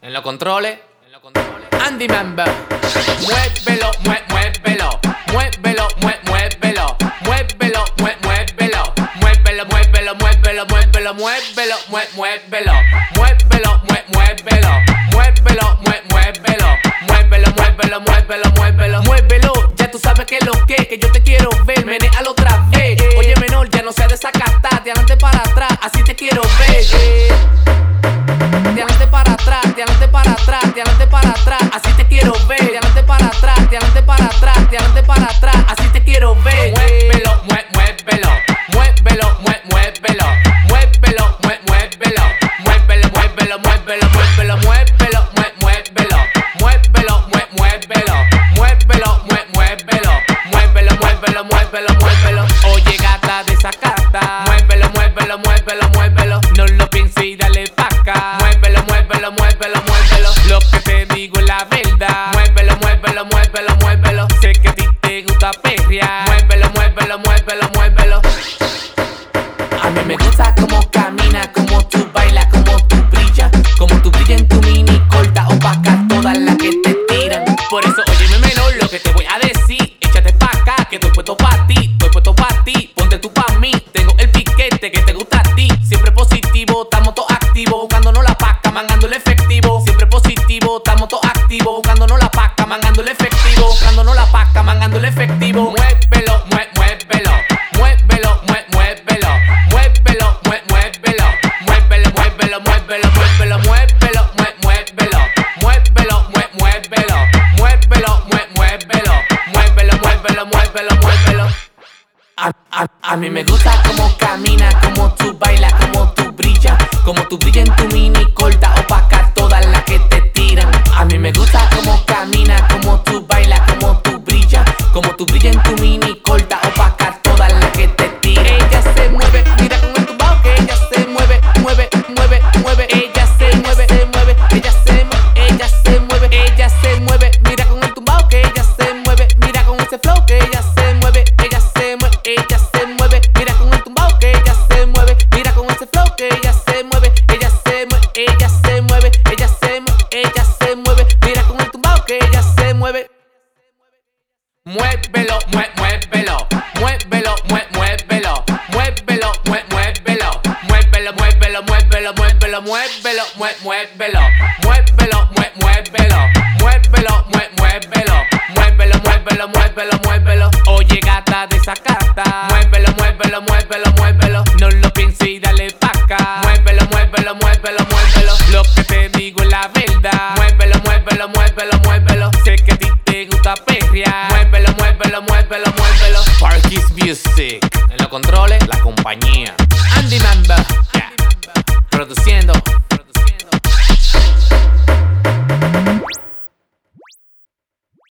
En los controles, en los controles. Andy Member. Muévelo, mue, muévelo. Muévelo, mue, muévelo. Muévelo, mue, muévelo. Muévelo, muévelo, muévelo, muévelo, muévelo, mue, muévelo. Muévelo, mue, muévelo. Muévelo, mue, muévelo. Muévelo, muévelo, muévelo, muévelo. Muévelo, atrás, de adelante para atrás, así te quiero ver. De adelante para atrás, de adelante para atrás, de adelante para atrás, así te quiero ver. Muévelo, mue, muévelo, muévelo, mue, muévelo, muévelo, mue, muévelo, muévelo, muévelo, muévelo, muévelo, muévelo, mue, muévelo, muévelo, mue, muévelo, muévelo, mue, muévelo, muévelo, muévelo, muévelo, muévelo. Oye gata desacata, muévelo, muévelo, muévelo, muévelo, Muévelo, muévelo, muévelo, muévelo. A mí me gusta cómo camina, cómo tú bailas, cómo tú brillas, cómo tú brillas en tu mini corta opaca, todas las que te tiran. Por eso, óyeme menor, lo que te voy a decir, échate pa' acá, que estoy puesto pa' ti, estoy puesto pa' ti, ponte tú pa' mí, tengo el piquete que te gusta a ti, siempre positivo, estamos todos activos, buscándonos la paca, mangando el efectivo, siempre positivo, estamos todos activos, buscándonos la paca, mangando el efectivo, buscándonos la paca, mangando el efectivo, muévelo, mue, muévelo, muévelo, mue, muévelo, muévelo, mue, muévelo, muévelo, muévelo, muévelo, muévelo, muévelo, muévelo, muévelo, muévelo, muévelo, muévelo, muévelo, muévelo, muévelo, muévelo. A, a, a mí me gusta cómo camina, cómo tú bailas, cómo tú brillas, cómo tú brillas en tu mini corta opaca, todas las que te tiran. A mí me gusta cómo tú brillas en tu mini corta opaca, todas las que te tiran. Ella se mueve, mira con el tumbao que ella se mueve, mueve, mueve, mueve. Ella se mueve, se mueve, ella se mueve, ella se mueve, ella se mueve. Mira con el tumbao que ella se mueve, mira con ese flow que ella se mueve, ella se mueve, ella se mueve. Mira con el tumbao que ella se mueve, mira con ese flow que ella Muévelo, mue, muévelo, muévelo, mue, muévelo, muévelo, mue, muévelo, muévelo, muévelo, muévelo, muévelo, muévelo, mue, muévelo, muévelo, mue, muévelo, muévelo, mue, muévelo, muévelo, muévelo, muévelo, muévelo. Oye gata desacata, muévelo, muévelo, muévelo, muévelo, no lo pienses y dale pa' acá. Muévelo, muévelo, muévelo, muévelo, lo que te digo es la verdad. Muévelo, muévelo, muévelo, muévelo, sé que Parkis Music. En los controles, la compañía. Andy Member. Yeah. Produciendo